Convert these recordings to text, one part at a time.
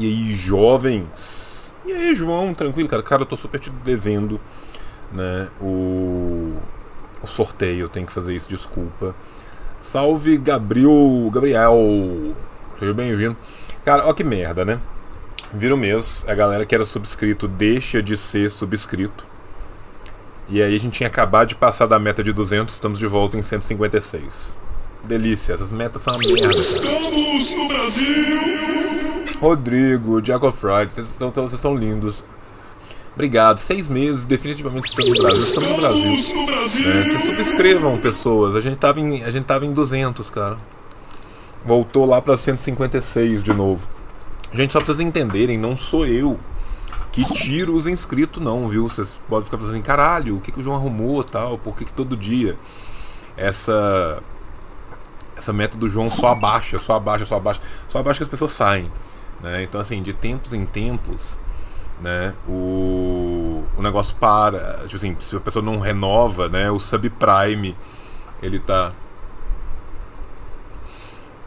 E aí, jovens? E aí, João? Tranquilo, cara? Cara, eu tô super te devendo, né? O, o sorteio, eu tenho que fazer isso, desculpa. Salve, Gabriel! Gabriel! Seja bem-vindo. Cara, ó que merda, né? Vira o mês, a galera que era subscrito deixa de ser subscrito. E aí a gente tinha acabado de passar da meta de 200, estamos de volta em 156. Delícia, essas metas são uma merda. Estamos no Brasil! Rodrigo, Jacob Freud, vocês são, vocês são lindos. Obrigado. Seis meses, definitivamente estamos no Brasil. Estamos no Brasil. É, se subscrevam, pessoas. A gente, tava em, a gente tava em 200, cara. Voltou lá pra 156 de novo. Gente, só pra vocês entenderem, não sou eu que tiro os inscritos, não, viu? Vocês podem ficar pensando, caralho, o que, que o João arrumou tal? Por que, que todo dia essa essa meta do João só abaixa, só abaixa, só abaixa, só abaixa que as pessoas saem. Né? Então, assim, de tempos em tempos, né, o, o negócio para. Tipo assim, se a pessoa não renova, né, o subprime ele tá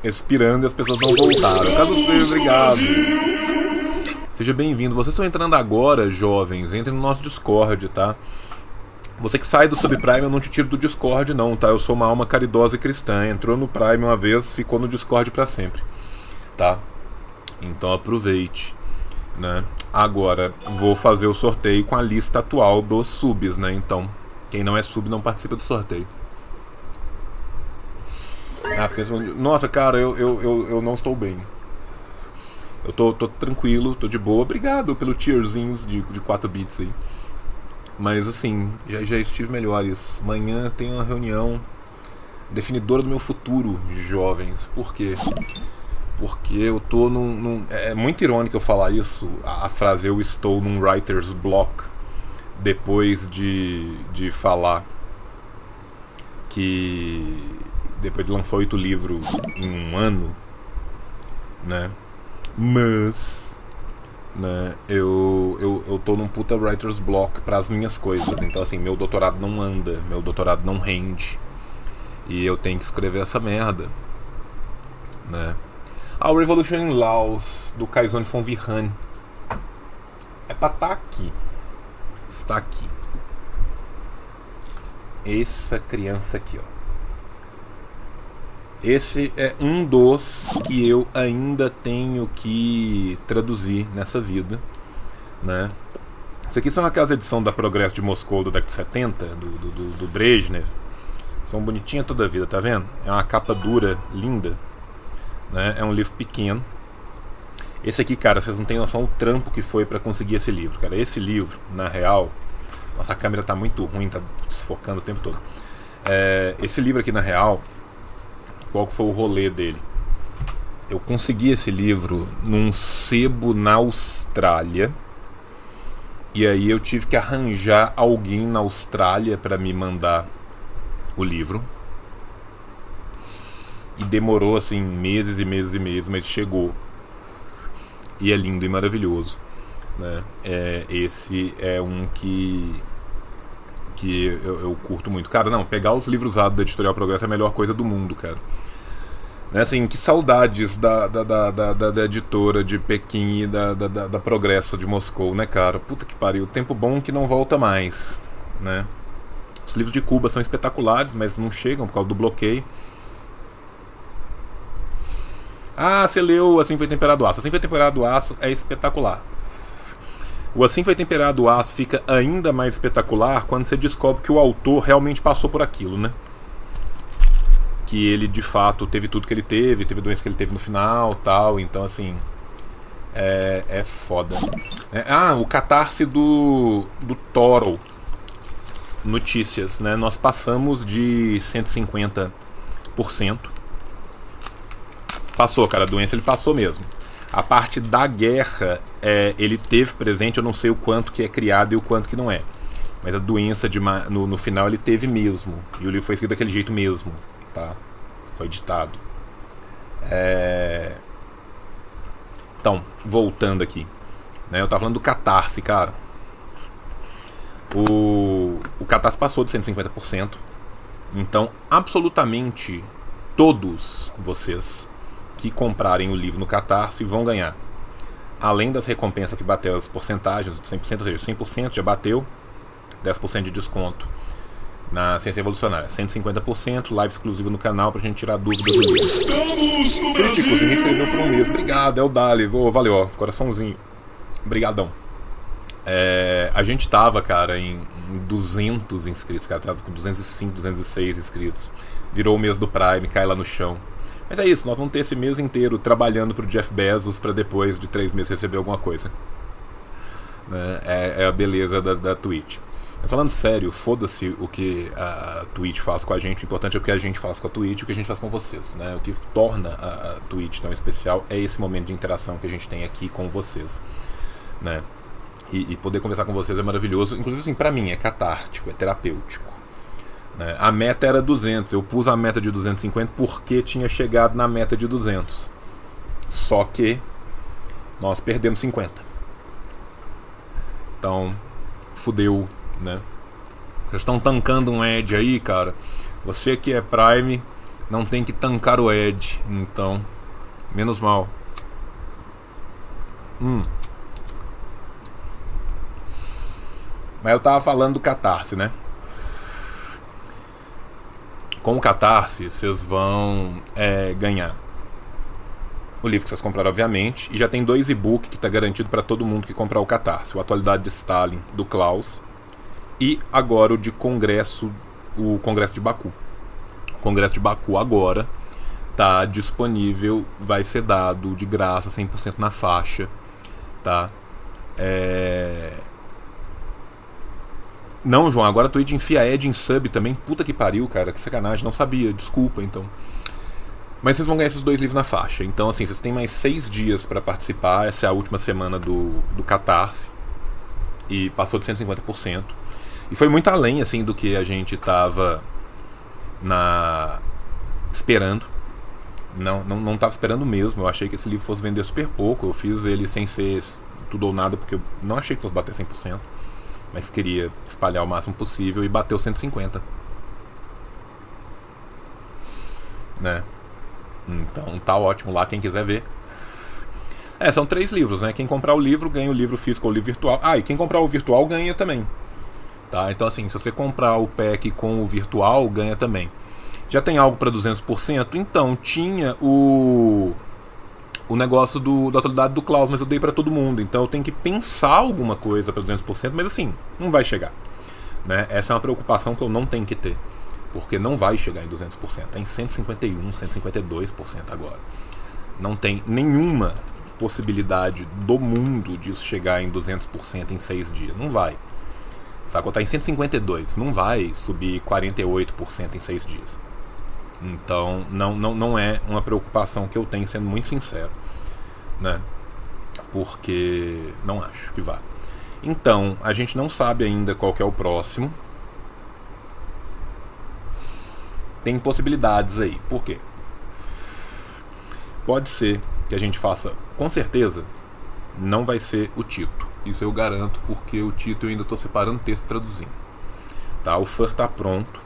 expirando e as pessoas não voltaram. Caso seja, obrigado. Seja bem-vindo. Vocês estão entrando agora, jovens, entrem no nosso Discord, tá? Você que sai do Subprime, eu não te tiro do Discord, não, tá? Eu sou uma alma caridosa e cristã. Entrou no Prime uma vez, ficou no Discord para sempre, tá? Então aproveite, né? Agora vou fazer o sorteio com a lista atual dos subs, né? Então quem não é sub não participa do sorteio. Ah, pensa, nossa, cara, eu, eu, eu, eu não estou bem. Eu tô, tô tranquilo, tô de boa. Obrigado pelo tierzinhos de, de 4 bits aí. Mas assim, já, já estive melhores. Amanhã tem uma reunião definidora do meu futuro, jovens. Por quê? Porque eu tô num. num é muito irônico eu falar isso, a, a, frase eu estou num writer's block, depois de, de falar que. Depois de lançar oito livros em um ano, né? Mas. Né, eu, eu, eu tô num puta writer's block para as minhas coisas. Então, assim, meu doutorado não anda, meu doutorado não rende. E eu tenho que escrever essa merda. Né? O Revolution in Laos, do Kaizone von Vihan. É pra estar tá aqui. Está aqui. Essa criança aqui, ó. Esse é um dos que eu ainda tenho que traduzir nessa vida, né? Isso aqui são aquelas edições da Progresso de Moscou do década de 70, do, do, do, do Brezhnev. São bonitinhas toda a vida, tá vendo? É uma capa dura, linda. Né? É um livro pequeno. Esse aqui, cara, vocês não têm noção o trampo que foi para conseguir esse livro, cara. Esse livro, na real, nossa câmera tá muito ruim, tá desfocando o tempo todo. É, esse livro aqui, na real, qual foi o rolê dele? Eu consegui esse livro num sebo na Austrália. E aí eu tive que arranjar alguém na Austrália para me mandar o livro. E demorou assim meses e meses e meses, mas chegou. E é lindo e maravilhoso. Né? É, esse é um que que eu, eu, curto muito. Cara, não, pegar os livros usados da Editorial Progresso é a melhor coisa do mundo, cara. Né, assim, que saudades da, da, da, da, da editora de Pequim e da, da, da, Progresso de Moscou, né, cara? Puta que pariu. Tempo bom que não volta mais, né? Os livros de Cuba são espetaculares, mas não chegam por causa do bloqueio. Ah, você leu Assim Foi Temperado Aço. Assim Foi Temperado Aço é espetacular. O Assim Foi Temperado Aço fica ainda mais espetacular quando você descobre que o autor realmente passou por aquilo, né? Que ele de fato teve tudo que ele teve, teve doença que ele teve no final tal. Então, assim. É, é foda. É, ah, o catarse do, do Toro. Notícias, né? Nós passamos de 150%. Passou, cara, a doença ele passou mesmo. A parte da guerra, é, ele teve presente, eu não sei o quanto que é criado e o quanto que não é. Mas a doença de no, no final ele teve mesmo. E o livro foi escrito daquele jeito mesmo. Tá? Foi ditado. É... Então, voltando aqui. Né, eu tava falando do catarse, cara. O, o catarse passou de 150%. Então, absolutamente todos vocês que comprarem o livro no Catarse vão ganhar. Além das recompensas que bateu as porcentagens, 100%, ou seja, 100% já bateu, 10% de desconto na Ciência Evolucionária. 150%, live exclusiva no canal pra gente tirar dúvidas do livro. Críticos, me inscreveu por um mês. Obrigado, é o Dali. Oh, valeu, ó, coraçãozinho. Obrigadão. É, a gente tava, cara, em, em 200 inscritos, cara, tava com 205, 206 inscritos. Virou o mês do Prime, cai lá no chão. Mas é isso, nós vamos ter esse mês inteiro trabalhando pro Jeff Bezos para depois de três meses receber alguma coisa. Né? É, é, a beleza da, da Twitch. Mas falando sério, foda-se o que a Twitch faz com a gente. O importante é o que a gente faz com a Twitch e o que a gente faz com vocês. Né? O que torna a, a Twitch tão especial é esse momento de interação que a gente tem aqui com vocês. Né? E, e poder conversar com vocês é maravilhoso. Inclusive, assim, para mim é catártico, é terapêutico. Né? A meta era 200. Eu pus a meta de 250 porque tinha chegado na meta de 200. Só que nós perdemos 50. Então, fudeu, né? Vocês estão tancando um Edge aí, cara. Você que é Prime não tem que tancar o Edge. Então, menos mal. Hum. Mas eu tava falando do Catarse, né? Com o Catarse, vocês vão é, ganhar o livro que vocês compraram, obviamente, e já tem dois e-book que está garantido para todo mundo que comprar o Catarse: o Atualidade de Stalin, do Klaus, e agora o de Congresso, o Congresso de Baku. O Congresso de Baku agora está disponível, vai ser dado de graça, 100% na faixa, tá? É... Não, João, agora a Twitch enfia Ed em sub também. Puta que pariu, cara. Que sacanagem. Não sabia, desculpa então. Mas vocês vão ganhar esses dois livros na faixa. Então, assim, vocês têm mais seis dias para participar. Essa é a última semana do, do Catarse. E passou de 150%. E foi muito além, assim, do que a gente tava na esperando. Não, não, não tava esperando mesmo. Eu achei que esse livro fosse vender super pouco. Eu fiz ele sem ser tudo ou nada, porque eu não achei que fosse bater 100% mas queria espalhar o máximo possível e bateu 150. Né? Então tá ótimo lá, quem quiser ver. É, são três livros, né? Quem comprar o livro ganha o livro físico ou o livro virtual. Ah, e quem comprar o virtual ganha também. Tá? Então assim, se você comprar o pack com o virtual, ganha também. Já tem algo para 200%? Então, tinha o o negócio do, da atualidade do Klaus, mas eu dei para todo mundo. Então eu tenho que pensar alguma coisa para 200%, mas assim, não vai chegar. Né? Essa é uma preocupação que eu não tenho que ter. Porque não vai chegar em 200%. Está em 151%, 152% agora. Não tem nenhuma possibilidade do mundo disso chegar em 200% em seis dias. Não vai. Sacou? Está em 152%. Não vai subir 48% em seis dias. Então, não, não, não é uma preocupação que eu tenho, sendo muito sincero. Né? Porque não acho que vá. Então, a gente não sabe ainda qual é o próximo. Tem possibilidades aí. Por quê? Pode ser que a gente faça, com certeza, não vai ser o Tito. Isso eu garanto, porque o Tito eu ainda estou separando texto e traduzindo. Tá? O FUR está pronto.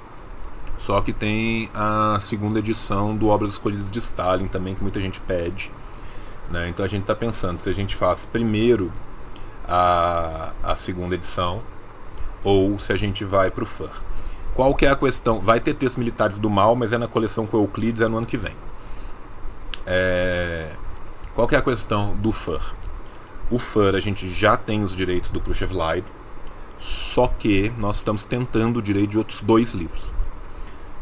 Só que tem a segunda edição do Obras Escolhidas de Stalin também, que muita gente pede. Né? Então a gente está pensando se a gente faz primeiro a, a segunda edição ou se a gente vai para o FUR. Qual que é a questão? Vai ter textos militares do mal, mas é na coleção com Euclides, é no ano que vem. É... Qual que é a questão do FUR? O FUR a gente já tem os direitos do Khrushchev Lied, só que nós estamos tentando o direito de outros dois livros.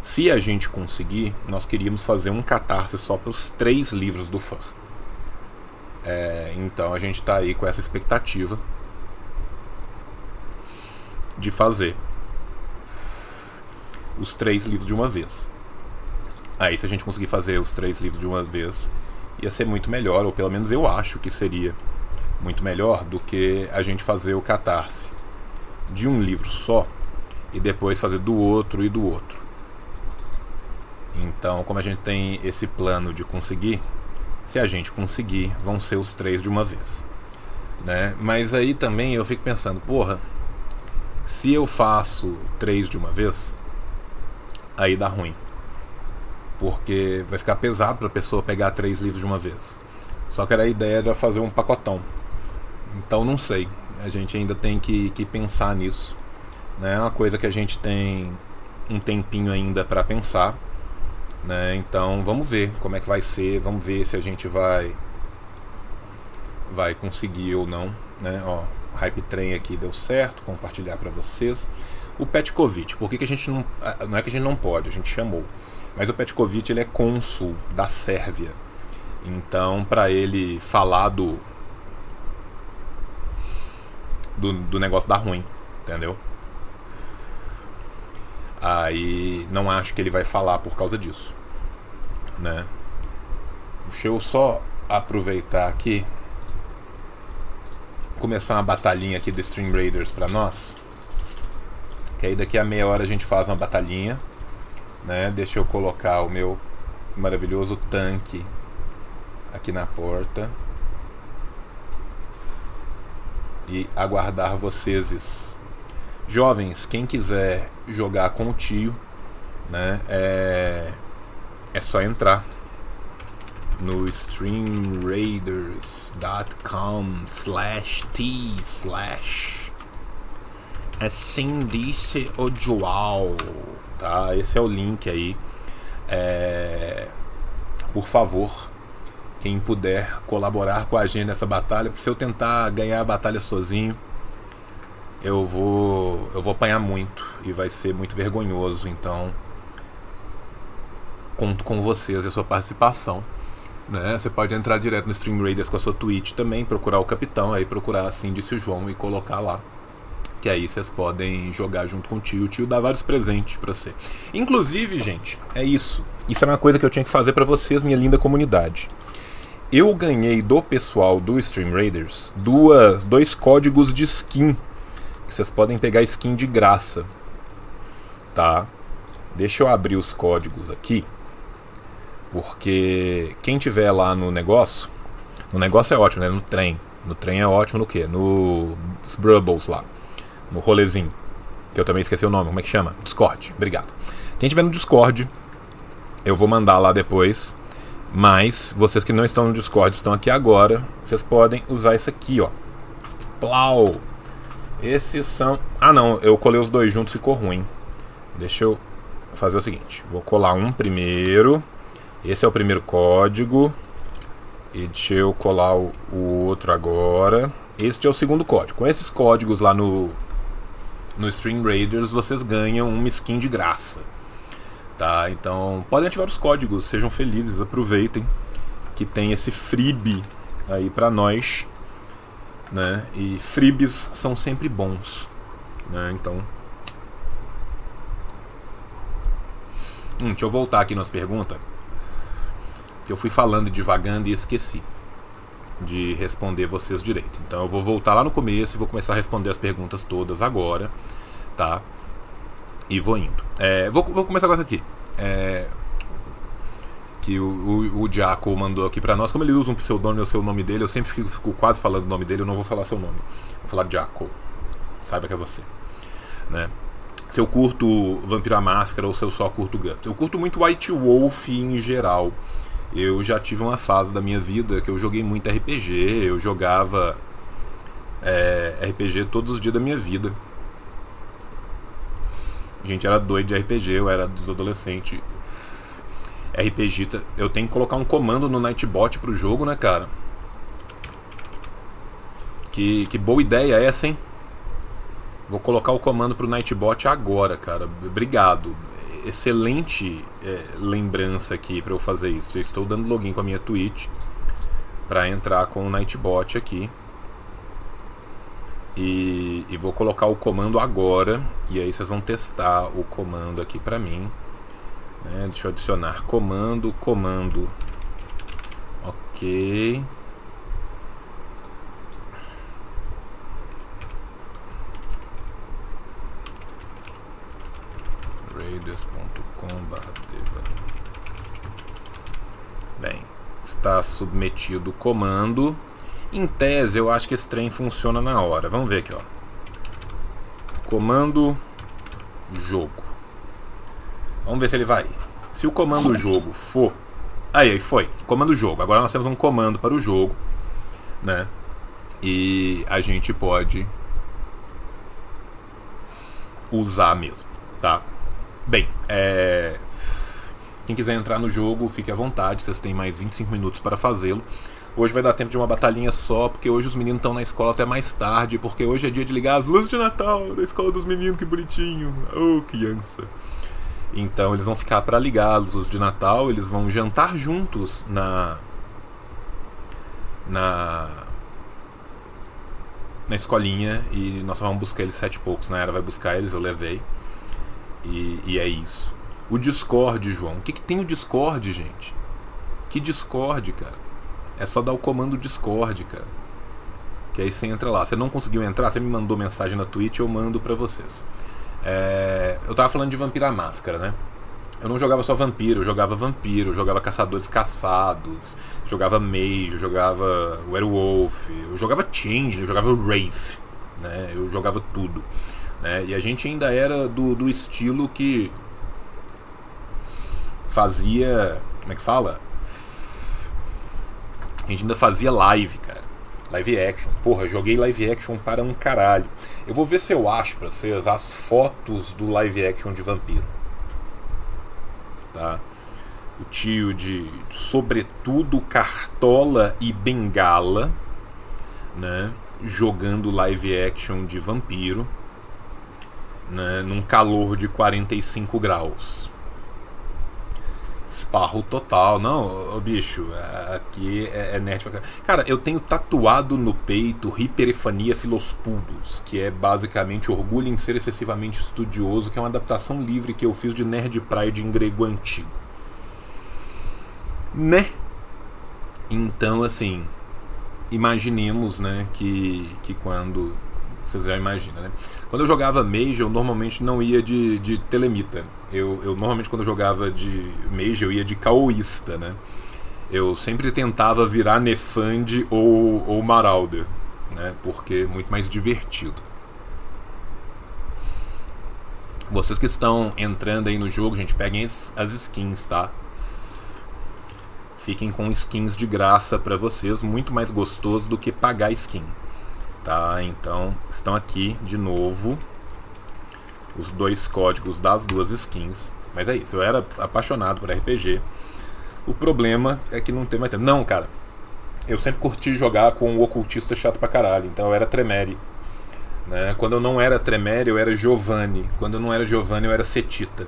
Se a gente conseguir, nós queríamos fazer um catarse só para os três livros do fã. É, então a gente está aí com essa expectativa de fazer os três livros de uma vez. Aí, se a gente conseguir fazer os três livros de uma vez, ia ser muito melhor, ou pelo menos eu acho que seria muito melhor do que a gente fazer o catarse de um livro só e depois fazer do outro e do outro. Então, como a gente tem esse plano de conseguir, se a gente conseguir, vão ser os três de uma vez. Né? Mas aí também eu fico pensando, porra, se eu faço três de uma vez, aí dá ruim. Porque vai ficar pesado para a pessoa pegar três livros de uma vez. Só que era a ideia de fazer um pacotão. Então não sei. A gente ainda tem que, que pensar nisso. Né? É uma coisa que a gente tem um tempinho ainda para pensar. Né? Então vamos ver como é que vai ser. Vamos ver se a gente vai vai conseguir ou não. Né? Ó, Hype Train aqui deu certo. Compartilhar para vocês. O Petkovic, por que, que a gente não. Não é que a gente não pode, a gente chamou. Mas o Petkovic ele é cônsul da Sérvia. Então, para ele falar do, do, do negócio dar ruim, entendeu? Aí não acho que ele vai falar por causa disso, né? Deixa eu só aproveitar aqui, começar uma batalhinha aqui do Stream Raiders para nós. Que aí daqui a meia hora a gente faz uma batalhinha, né? Deixa eu colocar o meu maravilhoso tanque aqui na porta e aguardar vocês. Jovens, quem quiser jogar com o tio, né, é, é só entrar no streamraiders.com slash t slash assim disse o João, tá? Esse é o link aí. É, por favor, quem puder colaborar com a gente nessa batalha, porque se eu tentar ganhar a batalha sozinho, eu vou eu vou apanhar muito e vai ser muito vergonhoso, então conto com vocês e a sua participação. Né? Você pode entrar direto no Stream Raiders com a sua Twitch também, procurar o capitão, aí procurar assim disse o João e colocar lá. Que aí vocês podem jogar junto com o tio. O tio dá vários presentes para você. Inclusive, gente, é isso. Isso é uma coisa que eu tinha que fazer para vocês, minha linda comunidade eu ganhei do pessoal do Stream Raiders duas, dois códigos de skin. Que vocês podem pegar skin de graça. Tá? Deixa eu abrir os códigos aqui. Porque quem tiver lá no negócio. No negócio é ótimo, né? No trem. No trem é ótimo no quê? No Brubbles lá. No rolezinho. Que eu também esqueci o nome. Como é que chama? Discord. Obrigado. Quem tiver no Discord, eu vou mandar lá depois mas vocês que não estão no Discord, estão aqui agora, vocês podem usar isso aqui, ó. Plau. Esses são. Ah, não, eu colei os dois juntos, ficou ruim. Deixa eu fazer o seguinte: vou colar um primeiro. Esse é o primeiro código. E deixa eu colar o, outro agora. Este é o segundo código. Com esses códigos lá no, no Stream Raiders, vocês ganham uma skin de graça. Tá? Então, podem ativar os códigos, sejam felizes, aproveitem que tem esse freebie aí para nós, né? E freebies são sempre bons, né? Então, hum, deixa eu voltar aqui nas perguntas. Eu fui falando devagando e esqueci de responder vocês direito. Então eu vou voltar lá no começo e vou começar a responder as perguntas todas agora, tá? E vou indo. É, vou, vou começar com essa aqui. É, que o, o, o Diaco mandou aqui para nós. Como ele usa um pseudônimo, eu sei o nome dele, eu sempre fico, fico, quase falando o nome dele, eu não vou falar seu nome. Vou falar Diaco. Saiba que é você. Né? Se eu curto Vampira Máscara ou se eu só curto Guts. Eu curto muito White Wolf em geral. Eu já tive uma fase da minha vida que eu joguei muito RPG, eu jogava é, RPG todos os dias da minha vida. A gente era doido de RPG, eu era dos adolescentes. RPG, eu tenho que colocar um comando no Nightbot pro jogo, né, cara? Que, que boa ideia essa, hein? Vou colocar o comando pro Nightbot agora, cara. Obrigado. Excelente é, lembrança aqui para eu fazer isso. Eu estou dando login com a minha Twitch para entrar com o Nightbot aqui. E, e, vou colocar o comando agora e aí vocês vão testar o comando aqui para mim. Né? Deixa eu adicionar comando, comando. Ok. radius.com.br Bem, está submetido o comando. Em tese, eu acho que esse trem funciona na hora. Vamos ver aqui, ó. Comando jogo. Vamos ver se ele vai. Se o comando jogo for. Aí, aí foi. Comando jogo. Agora nós temos um comando para o jogo, né? E a gente pode usar mesmo, tá? Bem, é... quem quiser entrar no jogo, fique à vontade, vocês têm mais 25 minutos para fazê-lo. Hoje vai dar tempo de uma batalhinha só, porque hoje os meninos estão na escola até mais tarde, porque hoje é dia de ligar as luzes de Natal da escola dos meninos, que bonitinho. Oh, criança. Então eles vão ficar para ligar as luzes de Natal, eles vão jantar juntos na na na escolinha e nós vamos buscar eles sete e poucos. Na era vai buscar eles, eu levei. E, e é isso. O Discord, João. O que, que tem o Discord, gente? Que Discord, cara? É só dar o comando Discord, cara. Que aí você entra lá. Você não conseguiu entrar, você me mandou mensagem na Twitch, eu mando pra vocês. É... Eu tava falando de Vampira Máscara, né? Eu não jogava só vampiro, eu jogava vampiro, eu jogava caçadores caçados, jogava mage, eu jogava werewolf, eu jogava change, eu jogava wraith, né? Eu jogava tudo. Né? E a gente ainda era do, do estilo que fazia. Como é que fala? A gente ainda fazia live, cara. Live action. Porra, joguei live action para um caralho. Eu vou ver se eu acho pra vocês as fotos do live action de vampiro. Tá? O tio de sobretudo cartola e bengala, né? Jogando live action de vampiro né, num calor de 45 graus. Esparro total. Não, bicho, aqui é, é nerd Cara, eu tenho tatuado no peito Hiperifania Filospudus, que é basicamente orgulho em ser excessivamente estudioso, que é uma adaptação livre que eu fiz de Nerd Pride em grego antigo. Né? Então, assim, imaginemos, né, que, que quando vocês já imaginam, né? Quando eu jogava Mage, eu normalmente não ia de, de telemita. Eu, eu normalmente quando eu jogava de Mage, eu ia de caoísta, né? Eu sempre tentava virar Nefand ou, ou Marauder, né? Porque é muito mais divertido. Vocês que estão entrando aí no jogo, gente, peguem as skins, tá? Fiquem com skins de graça para vocês, muito mais gostoso do que pagar skin. Tá? Então, estão aqui de novo os dois códigos das duas skins. Mas é isso, eu era apaixonado por RPG. O problema é que não tem mais tempo. Não, cara. Eu sempre curti jogar com o ocultista chato pra caralho. Então eu era Tremere. Né? Quando eu não era Tremere, eu era Giovanni. Quando eu não era Giovanni, eu era Setita.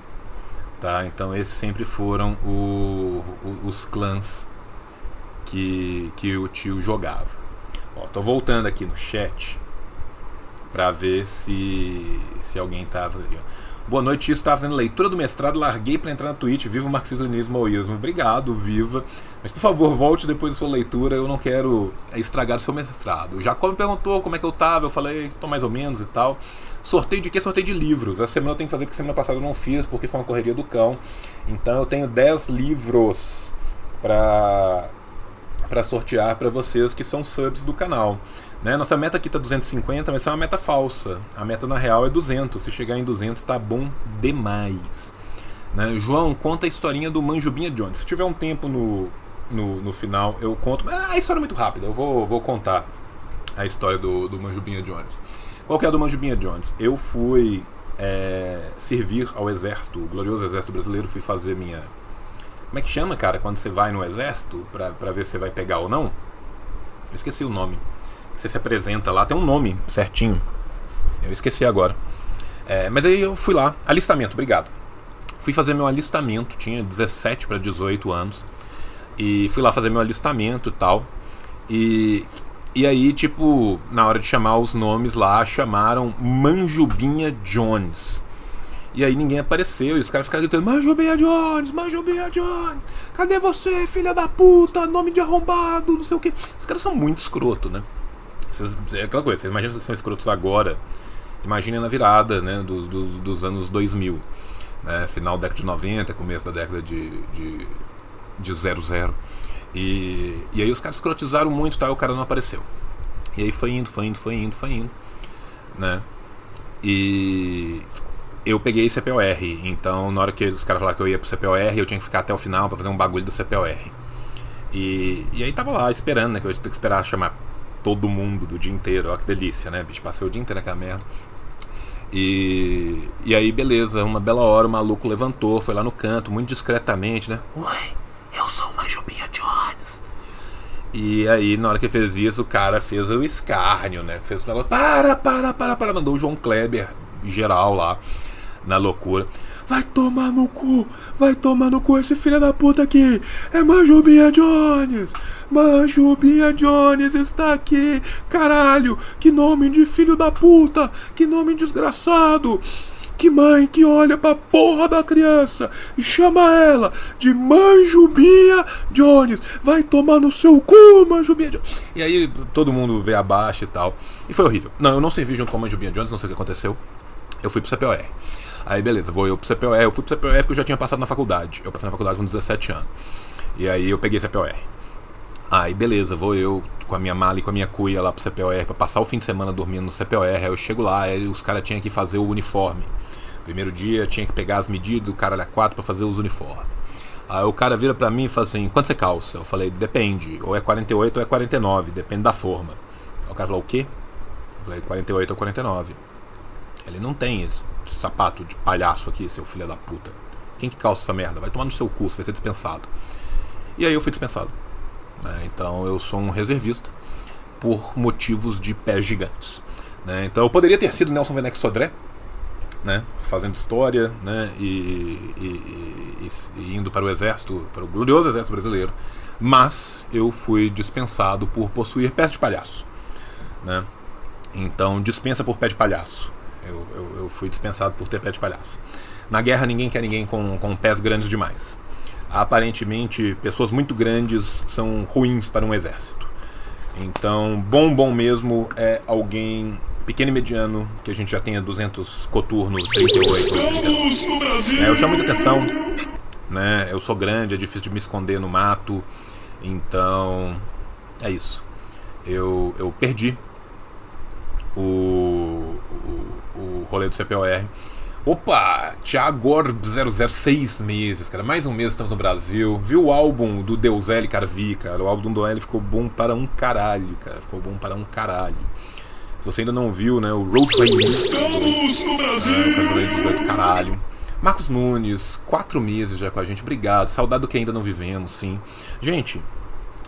Tá? Então esses sempre foram o, o, os clãs que, que o tio jogava. Ó, tô voltando aqui no chat para ver se se alguém tá. Boa noite, isso estava fazendo leitura do mestrado, larguei para entrar na Twitch, viva o marxismo maoísmo. Obrigado, viva. Mas por favor, volte depois da sua leitura, eu não quero estragar o seu mestrado. O Jacob me perguntou como é que eu tava, eu falei, tô mais ou menos e tal. Sorteio de quê? Sorteio de livros. Essa semana eu tenho que fazer porque semana passada eu não fiz, porque foi uma correria do cão. Então eu tenho 10 livros para para sortear para vocês que são subs do canal. Né? Nossa meta aqui está 250, mas é uma meta falsa. A meta na real é 200. Se chegar em 200 está bom demais. Né? João, conta a historinha do Manjubinha Jones. Se tiver um tempo no, no, no final, eu conto. Ah, a história é muito rápida, eu vou, vou contar a história do, do Manjubinha Jones. Qual que é a do Manjubinha Jones? Eu fui é, servir ao exército, o glorioso exército brasileiro, fui fazer minha como é que chama, cara, quando você vai no exército pra, pra ver se você vai pegar ou não? Eu esqueci o nome. Você se apresenta lá, tem um nome certinho. Eu esqueci agora. É, mas aí eu fui lá. Alistamento, obrigado. Fui fazer meu alistamento, tinha 17 para 18 anos. E fui lá fazer meu alistamento e tal. E, e aí, tipo, na hora de chamar os nomes lá, chamaram Manjubinha Jones. E aí ninguém apareceu, e os caras ficaram gritando: Manjubinha Jones, Manjubinha Jones, cadê você, filha da puta, nome de arrombado, não sei o que. Os caras são muito escroto, né? Vocês, é aquela coisa, vocês imaginam que são escrotos agora, imaginem na virada né, do, do, dos anos 2000, né, final da década de 90, começo da década de, de, de 00. E, e aí os caras escrotizaram muito, tá, e o cara não apareceu. E aí foi indo, foi indo, foi indo, foi indo, né? E eu peguei CPOR, então na hora que os caras falaram que eu ia pro CPOR, eu tinha que ficar até o final para fazer um bagulho do CPOR. E, e aí tava lá esperando, né? Que eu ter que esperar chamar todo mundo do dia inteiro. Olha que delícia, né? Bicho, passei o dia inteiro naquela merda. E, e aí, beleza, uma bela hora o maluco levantou, foi lá no canto, muito discretamente, né? Oi, eu sou uma Jubinha Jones. E aí, na hora que fez isso, o cara fez o escárnio, né? Fez o negócio, para, para, para, para. Mandou o João Kleber geral lá na loucura. Vai tomar no cu, vai tomar no cu esse filho da puta aqui. É Manjubinha Jones. Manjubinha Jones está aqui. Caralho, que nome de filho da puta, que nome desgraçado. Que mãe que olha pra porra da criança e chama ela de Manjubinha Jones. Vai tomar no seu cu, Manjubinha Jones. E aí todo mundo vê abaixo e tal. E foi horrível. Não, eu não servi junto com a Manjubinha Jones, não sei o que aconteceu. Eu fui pro CPOR. Aí beleza, vou eu pro CPOR. Eu fui pro CPOR porque eu já tinha passado na faculdade. Eu passei na faculdade com 17 anos. E aí eu peguei CPOR. Aí beleza, vou eu com a minha mala e com a minha cuia lá pro CPOR pra passar o fim de semana dormindo no CPOR. Aí eu chego lá, aí os caras tinham que fazer o uniforme. Primeiro dia tinha que pegar as medidas do cara a 4 pra fazer os uniformes. Aí o cara vira pra mim e fala assim: quanto você calça? Eu falei: depende, ou é 48 ou é 49, depende da forma. Aí o cara falou: o quê? Eu falei: 48 ou 49. Ele não tem esse sapato de palhaço aqui, seu filho da puta. Quem que calça essa merda? Vai tomar no seu curso, vai ser dispensado. E aí eu fui dispensado. Né? Então eu sou um reservista por motivos de pés gigantes. Né? Então eu poderia ter sido Nelson Venex Sodré, né? fazendo história né? E, e, e, e, indo para o exército, para o glorioso exército brasileiro, mas eu fui dispensado por possuir pés de palhaço. Né? Então dispensa por pé de palhaço. Eu, eu, eu, fui dispensado por ter pé de palhaço. Na guerra, ninguém quer ninguém com, com pés grandes demais. Aparentemente, pessoas muito grandes são ruins para um exército. Então, bom, bom mesmo é alguém pequeno e mediano, que a gente já tenha 200 coturno, 38. É, eu chamo muita atenção, né? Eu sou grande, é difícil de me esconder no mato. Então, é isso. Eu, eu perdi o, rolê do CPOR. Opa, Thiago 006 meses, cara. Mais um mês estamos no Brasil. Viu o álbum do Deus L, cara? Vi, cara. O álbum do L ficou bom para um caralho, cara. Ficou bom para um caralho. Se você ainda não viu, né? O Road Estamos no Brasil! É, do caralho. Marcos Nunes, quatro meses já com a gente. Obrigado. Saudade do que ainda não vivemos, sim. Gente,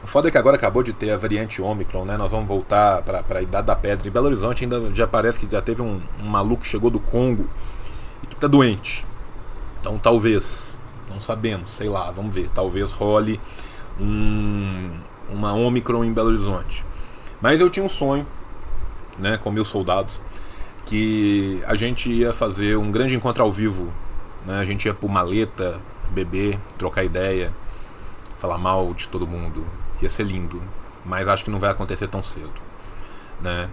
o foda é que agora acabou de ter a variante Omicron, né? Nós vamos voltar para a Idade da Pedra. Em Belo Horizonte ainda já parece que já teve um, um maluco que chegou do Congo e que tá doente. Então talvez, não sabemos, sei lá, vamos ver. Talvez role um, uma Omicron em Belo Horizonte. Mas eu tinha um sonho, né, com meus soldados, que a gente ia fazer um grande encontro ao vivo. Né? A gente ia por maleta, beber, trocar ideia, falar mal de todo mundo, ia ser lindo, mas acho que não vai acontecer tão cedo, né?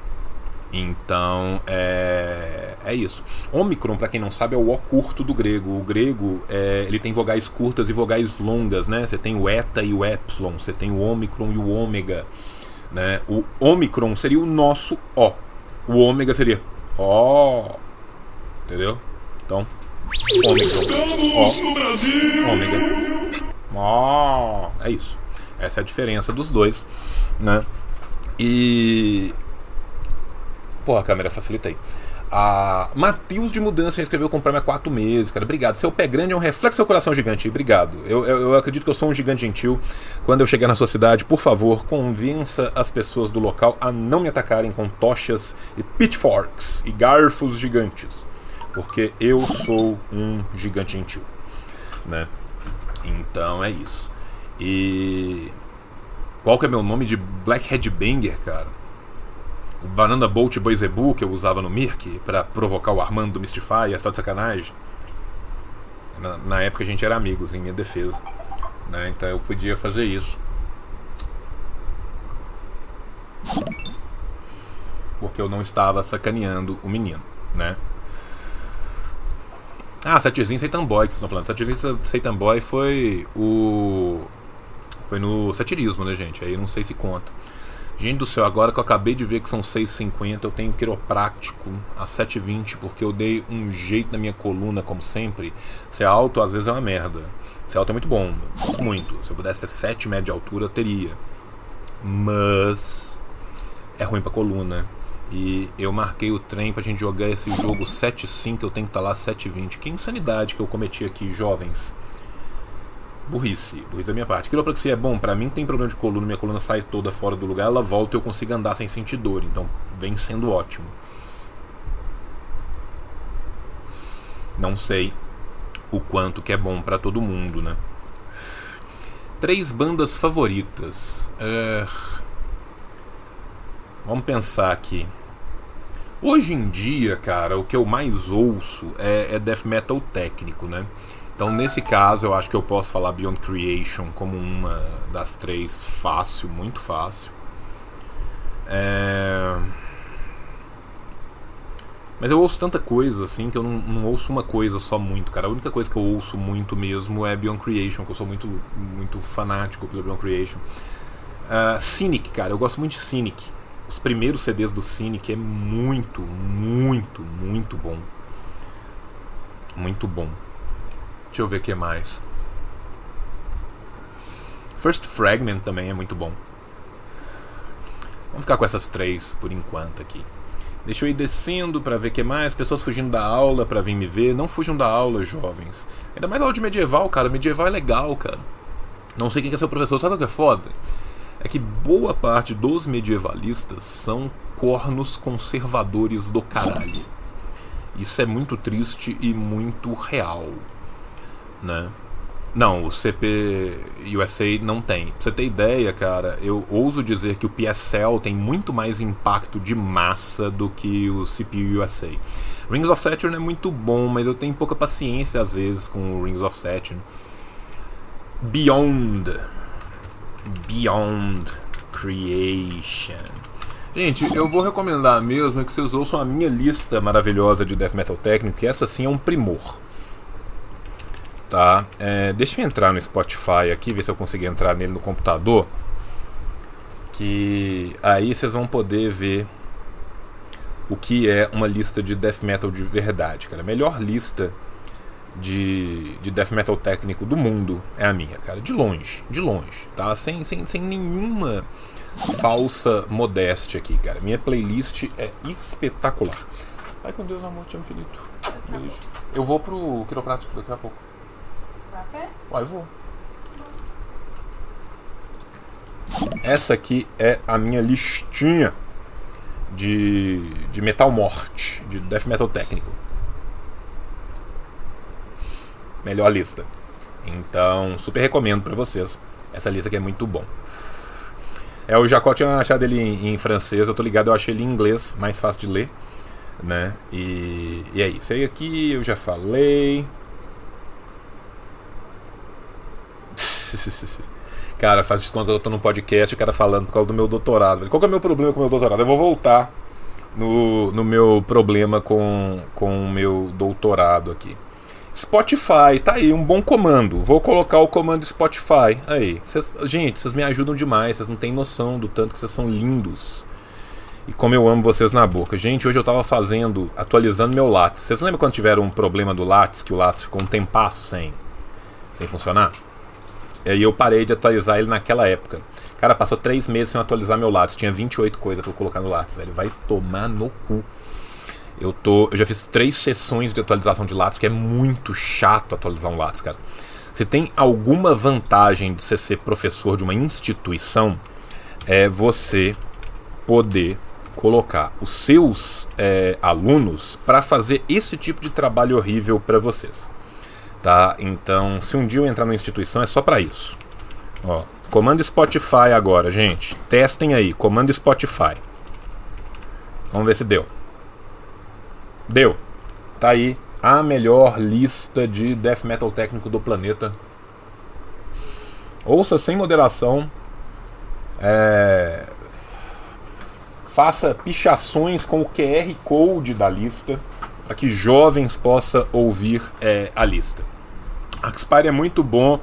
Então é, é isso. Ômicron, para quem não sabe, é o O curto do grego. O grego é, ele tem vogais curtas e vogais longas, né? Você tem o eta e o epsilon, você tem o ômicron e o ômega, né? O ômicron seria o nosso O. O ômega seria O, entendeu? Então, ômicron, O, ômega, O, é isso. Essa é a diferença dos dois, né? E. Porra, a câmera facilitei. A Matheus de Mudança escreveu comprar-me há quatro meses, cara. Obrigado. Seu pé grande é um reflexo seu coração gigante. Obrigado. Eu, eu, eu, acredito que eu sou um gigante gentil. Quando eu chegar na sua cidade, por favor, convença as pessoas do local a não me atacarem com tochas e pitchforks e garfos gigantes. Porque eu sou um gigante gentil. Né? Então é isso. E Qual que é meu nome de Black Headbanger, cara? O Banana Bolt Boizebu que eu usava no Mirk para provocar o Armando do Mystify, é só de sacanagem. Na, na, época a gente era amigos, em minha defesa. Né? Então eu podia fazer isso. Porque eu não estava sacaneando o menino, né? Ah, Satizinho Satan Boy que vocês estão falando. Satizinho Satan Boy foi o. Foi no satirismo, né, gente? Aí não sei se conta. Gente do céu, agora que eu acabei de ver que são 6,50, eu tenho quiroprático a 7,20 porque eu dei um jeito na minha coluna, como sempre. Ser alto às vezes é uma merda. Ser alto é muito bom, gosto muito. Se eu pudesse ser 7 metros de altura, eu teria. Mas é ruim pra coluna. E eu marquei o trem pra gente jogar esse jogo 7,5, eu tenho que estar tá lá 7,20. Que insanidade que eu cometi aqui, jovens. Burrice, burrice da minha parte. Quiropraxia é bom, para mim tem problema de coluna, minha coluna sai toda fora do lugar, ela volta e eu consigo andar sem sentir dor, então vem sendo ótimo. Não sei o quanto que é bom para todo mundo, né? Três bandas favoritas. É... Vamos pensar aqui. Hoje em dia, cara, o que eu mais ouço é, é death metal técnico, né? Então, nesse caso, eu acho que eu posso falar Beyond Creation como uma das três fácil, muito fácil. É... Mas eu ouço tanta coisa assim que eu não, não, ouço uma coisa só muito, cara. A única coisa que eu ouço muito mesmo é Beyond Creation, que eu sou muito, muito fanático pelo Beyond Creation. Uh, Cynic, cara, eu gosto muito de Cynic. Os primeiros CDs do Cynic é muito, muito, muito bom. Muito bom. Deixa eu ver o que mais. First Fragment também é muito bom. Vamos ficar com essas três por enquanto aqui. Deixa eu ir descendo para ver o que mais. Pessoas fugindo da aula para vir me ver. Não fujam da aula, jovens. Ainda mais aula de medieval, cara. Medieval é legal, cara. Não sei quem é seu professor. Sabe o que é foda? É que boa parte dos medievalistas são cornos conservadores do caralho. Isso é muito triste e muito real né? Não, o CP USA não tem. Pra você ter ideia, cara, eu ouso dizer que o PSL tem muito mais impacto de massa do que o CPU USA. Rings of Saturn é muito bom, mas eu tenho pouca paciência às vezes com o Rings of Saturn. Beyond. Beyond Creation. Gente, eu vou recomendar mesmo que vocês ouçam a minha lista maravilhosa de death metal técnico, que essa sim é um primor tá? É, deixa eu entrar no Spotify aqui, ver se eu consigo entrar nele no computador. Que aí vocês vão poder ver o que é uma lista de death metal de verdade, cara. A melhor lista de, de death metal técnico do mundo é a minha, cara. De longe, de longe, tá? Sem, sem, sem nenhuma falsa modéstia aqui, cara. Minha playlist é espetacular. Vai com Deus, amor, te amo. Beijo. Eu vou pro quiroprático daqui a pouco. Uai, vou. Essa aqui é a minha listinha de, de metal morte, de death metal técnico. Melhor lista. Então, super recomendo para vocês. Essa lista aqui é muito bom. É, o Jacó tinha achado ele em, em, francês, eu tô ligado, eu achei ele em inglês, mais fácil de ler. Né? E, e é isso. Aí aqui eu já falei. cara, faz conta que eu tô num podcast o cara falando por causa do meu doutorado. Qual que é o meu problema com o meu doutorado? Eu vou voltar no, no meu problema com, com o meu doutorado aqui. Spotify, tá aí, um bom comando. Vou colocar o comando Spotify. Aí, cês, gente, vocês me ajudam demais, vocês não têm noção do tanto que vocês são lindos. E como eu amo vocês na boca. Gente, hoje eu tava fazendo, atualizando meu Lattes. Vocês lembram quando tiveram um problema do Lattes, que o Lattes ficou um tempasso sem, sem funcionar? E eu parei de atualizar ele naquela época. Cara, passou três meses sem atualizar meu Lattes. Tinha 28 coisas pra eu colocar no Lattes, velho. Vai tomar no cu. Eu, tô, eu já fiz três sessões de atualização de Lattes, que é muito chato atualizar um Lattes, cara. Se tem alguma vantagem de você ser professor de uma instituição, é você poder colocar os seus é, alunos para fazer esse tipo de trabalho horrível para vocês tá? Então, se um dia eu entrar numa instituição, é só para isso. Ó, Comando Spotify agora, gente. Testem aí, comando Spotify. Vamos ver se deu. Deu. Tá aí a melhor lista de death metal técnico do planeta. Ouça sem moderação. É... Faça pichações com o QR Code da lista para que jovens possam ouvir é, a lista. Arcspire é muito bom,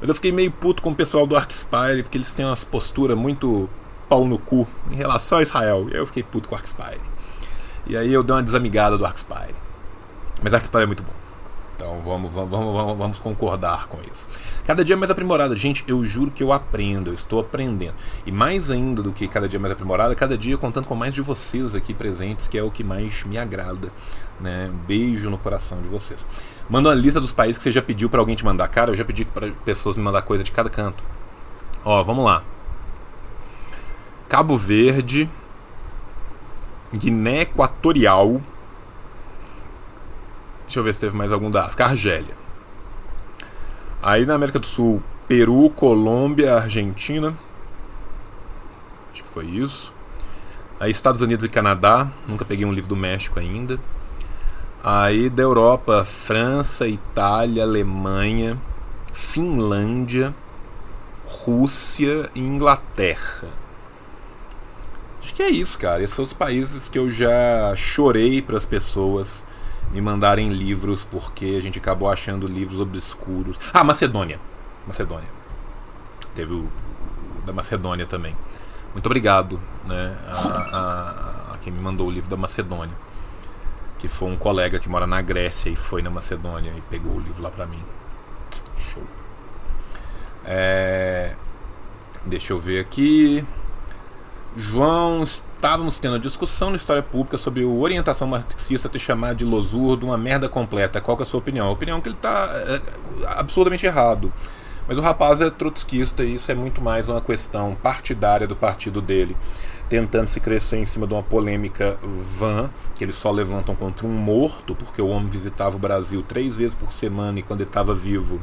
mas eu fiquei meio puto com o pessoal do Arcspire porque eles têm umas posturas muito pau no cu em relação a Israel. Eu fiquei puto com o Arcspire. E aí eu dei uma desamigada do Arcspire. Mas Arcspire é muito bom. Então vamos, vamos, vamos, vamos concordar com isso. Cada dia mais aprimorado. Gente, eu juro que eu aprendo, eu estou aprendendo. E mais ainda do que cada dia mais aprimorado, cada dia contando com mais de vocês aqui presentes, que é o que mais me agrada. Né? Beijo no coração de vocês. Manda uma lista dos países que você já pediu para alguém te mandar. Cara, eu já pedi para pessoas me mandar coisa de cada canto. Ó, vamos lá. Cabo Verde, Guiné Equatorial. Deixa eu ver se teve mais algum da África. Argélia. Aí na América do Sul, Peru, Colômbia, Argentina. Acho que foi isso. Aí Estados Unidos e Canadá. Nunca peguei um livro do México ainda. Aí da Europa, França, Itália, Alemanha, Finlândia, Rússia e Inglaterra. Acho que é isso, cara. Esses são os países que eu já chorei para as pessoas me mandarem livros porque a gente acabou achando livros obscuros. Ah, Macedônia. Macedônia. Teve o, da Macedônia também. Muito obrigado, né, a, a, a, quem me mandou o livro da Macedônia, que foi um colega que mora na Grécia e foi na Macedônia e pegou o livro lá pra mim. Show. É, deixa eu ver aqui. João, estávamos tendo a discussão na história pública sobre o orientação marxista ter chamado de Losurdo uma merda completa. Qual é a sua opinião? A opinião é que ele está é, absurdamente errado. Mas o rapaz é trotskista e isso é muito mais uma questão partidária do partido dele, tentando se crescer em cima de uma polêmica vã, que eles só levantam contra um morto, porque o homem visitava o Brasil três vezes por semana e quando ele estava vivo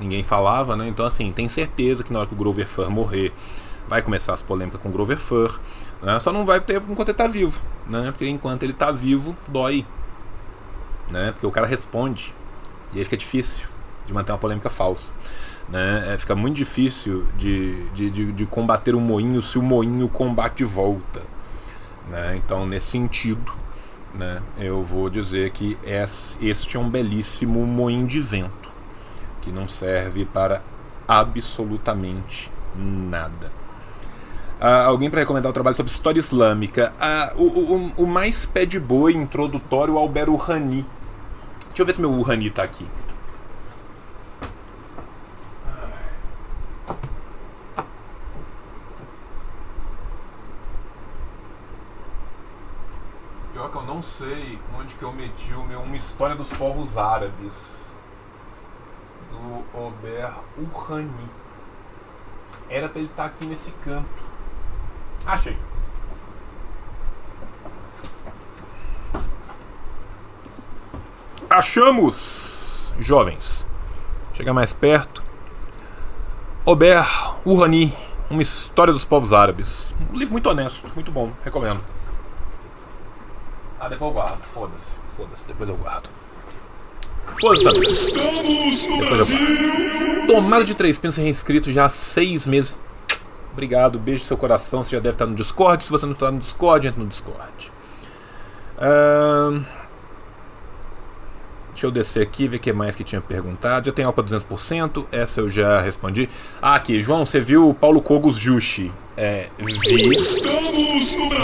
ninguém falava, né? Então, assim, tem certeza que na hora que o Grover Fur morrer vai começar as polêmicas com o Grover Fur, né? só não vai ter enquanto ele está vivo, né? porque enquanto ele está vivo, dói. Né? Porque o cara responde, e aí fica difícil de manter uma polêmica falsa. Né? É, fica muito difícil de, de, de, de combater o moinho se o moinho combate de volta. Né? Então, nesse sentido, né, eu vou dizer que este é um belíssimo moinho de vento que não serve para absolutamente nada. Uh, alguém para recomendar o trabalho sobre história islâmica. Uh, o, o, o, mais pé de boi introdutório, Albert Rani. Deixa eu ver se meu Rani tá aqui. Pior que eu não sei onde que eu meti o meu Uma História dos Povos Árabes. Do Albert Urrani. Era pra ele estar tá aqui nesse canto. Achei. Achamos, jovens. Chega mais perto. Ober Urani, uma história dos povos árabes. Um livro muito honesto, muito bom, recomendo. Ah, depois eu guardo. Foda-se, foda-se, depois eu guardo. Foda-se, Depois eu guardo. Tomado de três pensa reinscrito já há seis meses. Obrigado, beijo no seu coração. Você já deve estar no Discord. Se você não está no Discord, entre no Discord. Uh... Deixa eu descer aqui, ver o que mais que tinha perguntado. Já tem Alpa 200%, essa eu já respondi. Ah, aqui, João, você viu o Paulo Cogos Jushi? É, vi.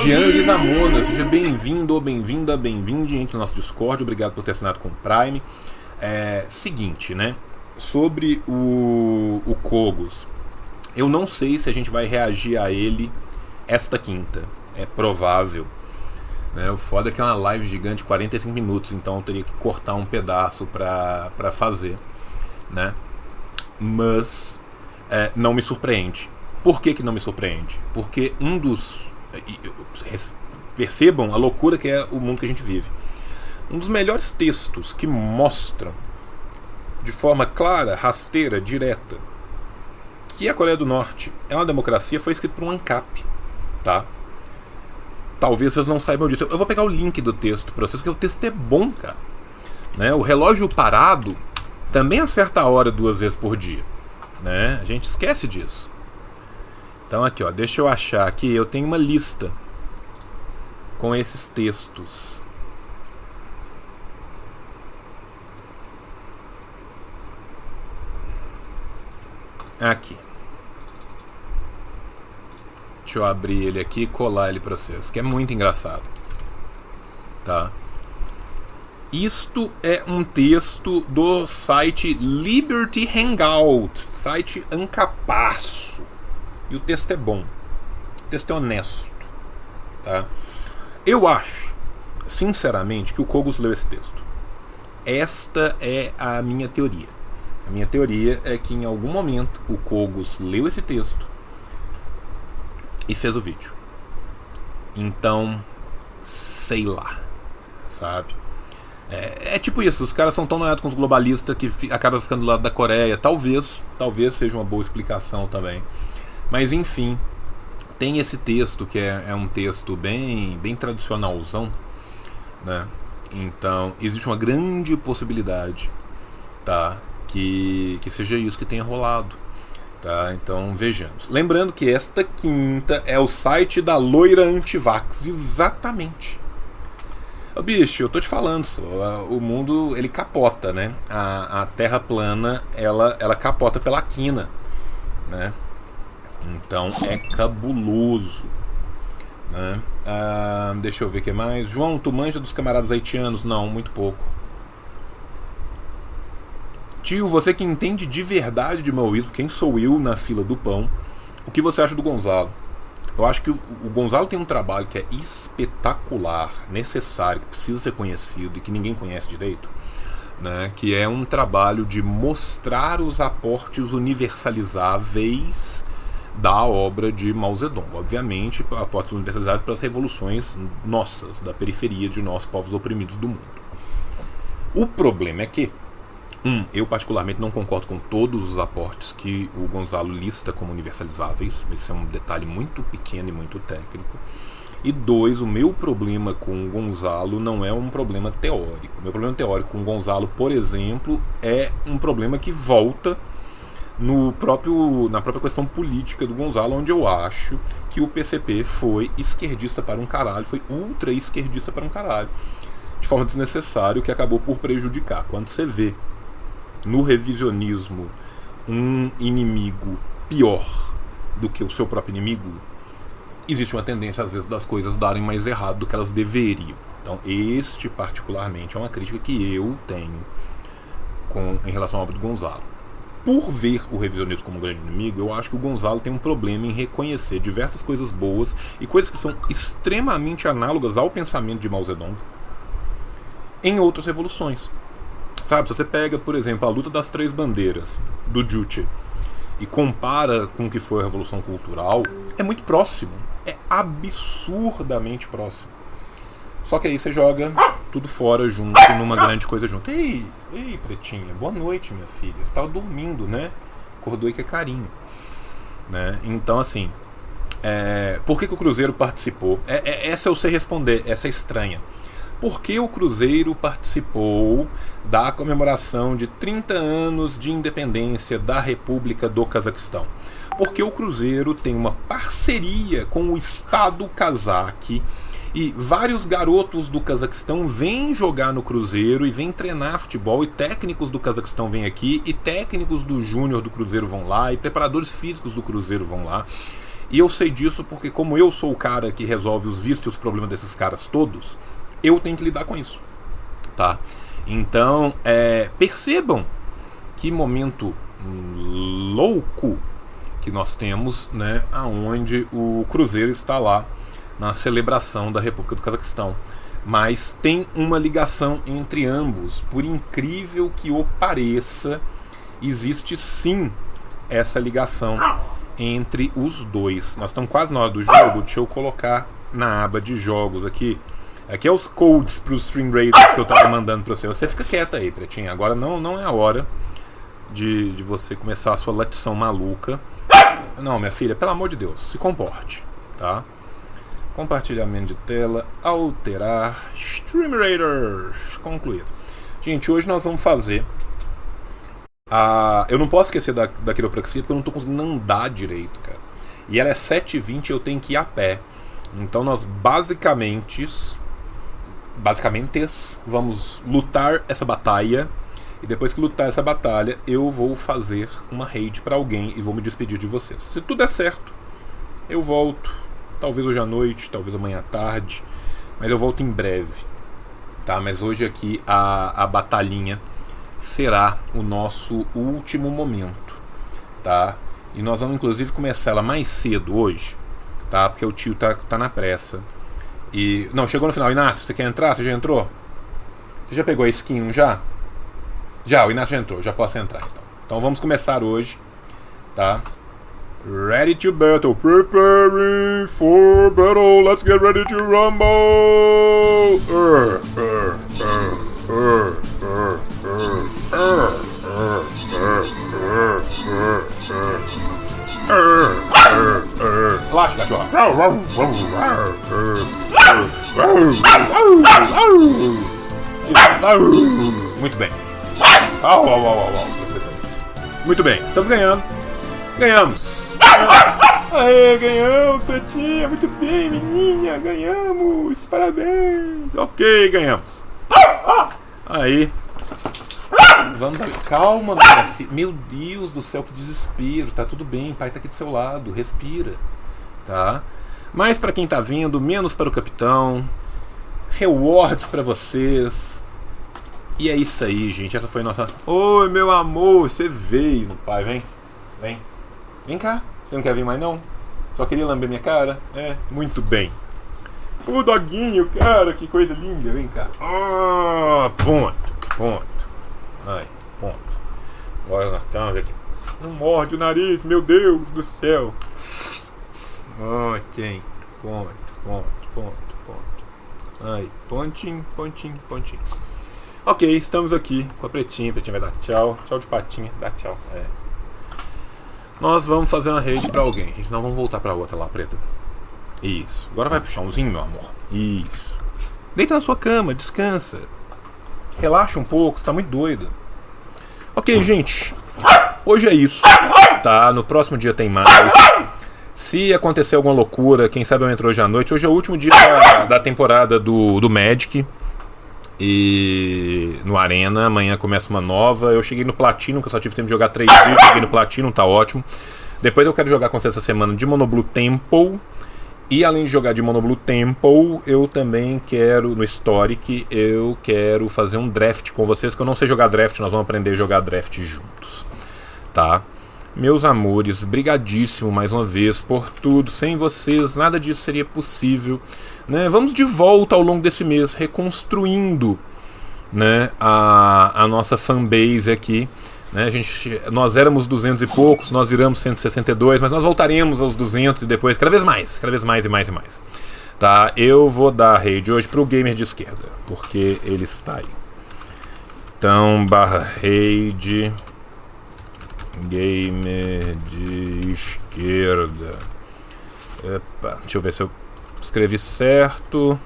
Jean Lisamona, seja bem-vindo ou bem-vinda, bem-vinde entre no nosso Discord. Obrigado por ter assinado com o Prime. É, seguinte, né? Sobre o, o Cogos. Eu não sei se a gente vai reagir a ele esta quinta. É provável. Né? O foda é que é uma live gigante, 45 minutos, então eu teria que cortar um pedaço pra, fazer. Né? Mas é, não me surpreende. Por que, que não me surpreende? Porque um dos. Percebam a loucura que é o mundo que a gente vive. Um dos melhores textos que mostram de forma clara, rasteira, direta, que a Coreia do Norte é uma democracia foi escrito por um ANCAP, tá? Talvez vocês não saibam disso. Eu vou pegar o link do texto para vocês, porque o texto é bom, cara. Né? O relógio parado também acerta a hora duas vezes por dia. Né? A gente esquece disso. Então aqui, ó, deixa eu achar aqui, eu tenho uma lista com esses textos. Aqui. Deixa eu abrir ele aqui e colar ele para vocês, que é muito engraçado. Tá? Isto é um texto do site Liberty Hangout, site ancapaço. E o texto é bom. O texto é honesto. Tá? Eu acho, sinceramente, que o Kogos leu esse texto. Esta é a minha teoria. A minha teoria é que em algum momento o Kogos leu esse texto e fez o vídeo. Então, sei lá, sabe? É, é, tipo isso, os caras são tão noiados com os globalistas que fi, acaba ficando do lado da Coreia. Talvez, talvez seja uma boa explicação também. Mas enfim, tem esse texto que é, é um texto bem, bem tradicionalzão, né? Então existe uma grande possibilidade, tá? Que, que seja isso que tenha rolado. Tá, então vejamos. Lembrando que esta quinta é o site da loira antivax. Exatamente. Ô, bicho, eu tô te falando, o mundo ele capota, né? A, a terra plana ela, ela capota pela quina, né? Então é cabuloso. Né? Ah, deixa eu ver o que mais. João, tu manja dos camaradas haitianos? Não, muito pouco. Tio, você que entende de verdade de maoísmo, quem sou eu na fila do pão? O que você acha do Gonzalo? Eu acho que o, Gonzalo tem um trabalho que é espetacular, necessário, que precisa ser conhecido e que ninguém conhece direito, né? que é um trabalho de mostrar os aportes universalizáveis da obra de Mao Zedong. Obviamente, aportes universalizáveis para as revoluções nossas, da periferia de nós, povos oprimidos do mundo. O problema é que um, eu particularmente não concordo com todos os aportes que o Gonzalo lista como universalizáveis. Esse é um detalhe muito pequeno e muito técnico. E dois, o meu problema com o Gonzalo não é um problema teórico. Meu problema teórico com o Gonzalo, por exemplo, é um problema que volta no próprio, na própria questão política do Gonzalo, onde eu acho que o PCP foi esquerdista para um caralho, foi ultra esquerdista para um caralho, de forma desnecessária, o que acabou por prejudicar. Quando você vê no revisionismo um inimigo pior do que o seu próprio inimigo, existe uma tendência às vezes das coisas darem mais errado do que elas deveriam. Então, este particularmente é uma crítica que eu tenho com, em relação obra do Gonzalo. Por ver o revisionismo como um grande inimigo, eu acho que o Gonzalo tem um problema em reconhecer diversas coisas boas e coisas que são extremamente análogas ao pensamento de Mao Zedong em outras revoluções. Sabe, se você pega, por exemplo, a luta das três bandeiras do Juche e compara com o que foi a Revolução Cultural, é muito próximo. É absurdamente próximo. Só que aí você joga tudo fora junto, numa grande coisa junto. Ei, ei, pretinha, boa noite, minha filha. Você estava dormindo, né? Acordou aí que é carinho. Né? Então, assim, é, por que, que o Cruzeiro participou? É, é, essa eu sei responder, essa é estranha. Por que o Cruzeiro participou da comemoração de 30 anos de independência da República do Cazaquistão? Porque o Cruzeiro tem uma parceria com o Estado cazaque e vários garotos do Cazaquistão vêm jogar no Cruzeiro e vêm treinar futebol, e técnicos do Cazaquistão vêm aqui, e técnicos do Júnior do Cruzeiro vão lá, e preparadores físicos do Cruzeiro vão lá. E eu sei disso porque, como eu sou o cara que resolve os vistos e os problemas desses caras todos, eu tenho que lidar com isso. Tá? Então, é, percebam que momento louco que nós temos, né, aonde o Cruzeiro está lá na celebração da República do Cazaquistão. Mas tem uma ligação entre ambos, por incrível que o pareça, existe sim essa ligação entre os dois. Nós estamos quase na hora do jogo, deixa eu colocar na aba de jogos aqui Aqui é os codes para os Stream que eu tava mandando para você. Você fica quieta aí, Pretinho. Agora não, não é a hora de, de você começar a sua latição maluca. Não, minha filha, pelo amor de Deus, se comporte, tá? Compartilhamento de tela, alterar, Stream Raiders, concluído. Gente, hoje nós vamos fazer a... Eu não posso esquecer da, da quiropraxia porque eu não tô conseguindo andar direito, cara. E ela é 7h20 e eu tenho que ir a pé. Então nós basicamente basicamente vamos lutar essa batalha e depois que lutar essa batalha eu vou fazer uma raid para alguém e vou me despedir de vocês. Se tudo der certo, eu volto, talvez hoje à noite, talvez amanhã à tarde, mas eu volto em breve. Tá, mas hoje aqui a, a batalhinha será o nosso último momento, tá? E nós vamos inclusive começar ela mais cedo hoje, tá? Porque o tio tá, tá na pressa. E. Não, chegou no final. Inácio, você quer entrar? Você já entrou? Você já pegou a skin já? Já, o Inácio já entrou, já posso entrar então. Então vamos começar hoje, tá? Ready to battle, preparing for battle, let's get ready to rumble! Uh, uh, uh, Relaxa, cachorro. Muito bem. Muito bem, estamos ganhando. Ganhamos. Aê, ganhamos, Pretinha. Muito bem, menina. Ganhamos. Parabéns. Ok, ganhamos. Aí. Vamos ali. Calma. Meu Deus do céu, que desespero. Tá tudo bem, pai tá aqui do seu lado. Respira. Tá? Mais para quem tá vindo, menos para o capitão. Rewards para vocês. E é isso aí, gente. Essa foi nossa. Oi, meu amor, você veio. Pai, vem. Vem. Vem cá. Você não quer vir mais não? Só queria lamber minha cara? É, muito bem. O doguinho, cara, que coisa linda. Vem cá. Ah, ponto, ponto. Ai, ponto. Agora nós estamos aqui. Não morde o nariz, meu Deus do céu. Ontem. Ponto, ponto, ponto, ponto. Ai, pontinho, pontinho, pontinho. Ok, estamos aqui com a Pretinha. A Pretinha vai dar tchau. Tchau de patinha. Dá tchau. É. Nós vamos fazer uma rede pra alguém. Gente, não vamos voltar pra outra lá, preta. Isso. Agora vai pro chãozinho, meu amor. Isso. Deita na sua cama, descansa. Relaxa um pouco, você tá muito doido. Ok, gente. Hoje é isso. Tá? No próximo dia tem mais. Se acontecer alguma loucura, quem sabe eu entro hoje à noite. Hoje é o último dia da, da temporada do, do Magic. E no Arena, amanhã começa uma nova. Eu cheguei no Platino, que eu só tive tempo de jogar três dias. Cheguei no Platino, tá ótimo. Depois eu quero jogar com você essa semana de Monoblue Temple. E além de jogar de Monoblue Temple, eu também quero, no Historic, eu quero fazer um draft com vocês, que eu não sei jogar draft, nós vamos aprender a jogar draft juntos. Tá? Meus amores, brigadíssimo mais uma vez por tudo. Sem vocês, nada disso seria possível. Né? Vamos de volta ao longo desse mês, reconstruindo né, a, a nossa fanbase aqui. Né? A gente, nós éramos 200 e poucos, nós viramos 162, mas nós voltaremos aos 200 e depois cada vez mais, cada vez mais e mais e mais. Tá? Eu vou dar a hoje para o gamer de esquerda, porque ele está aí. Então, barra rede gamer de esquerda. Epa, deixa eu ver se eu escrevi certo.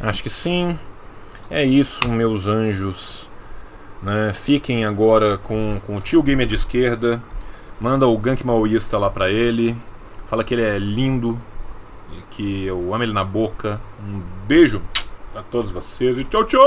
Acho que sim. É isso, meus anjos. Né? Fiquem agora com, com o tio gamer de esquerda. Manda o gank maoísta lá pra ele. Fala que ele é lindo. Que eu amo ele na boca. Um beijo pra todos vocês e tchau, tchau!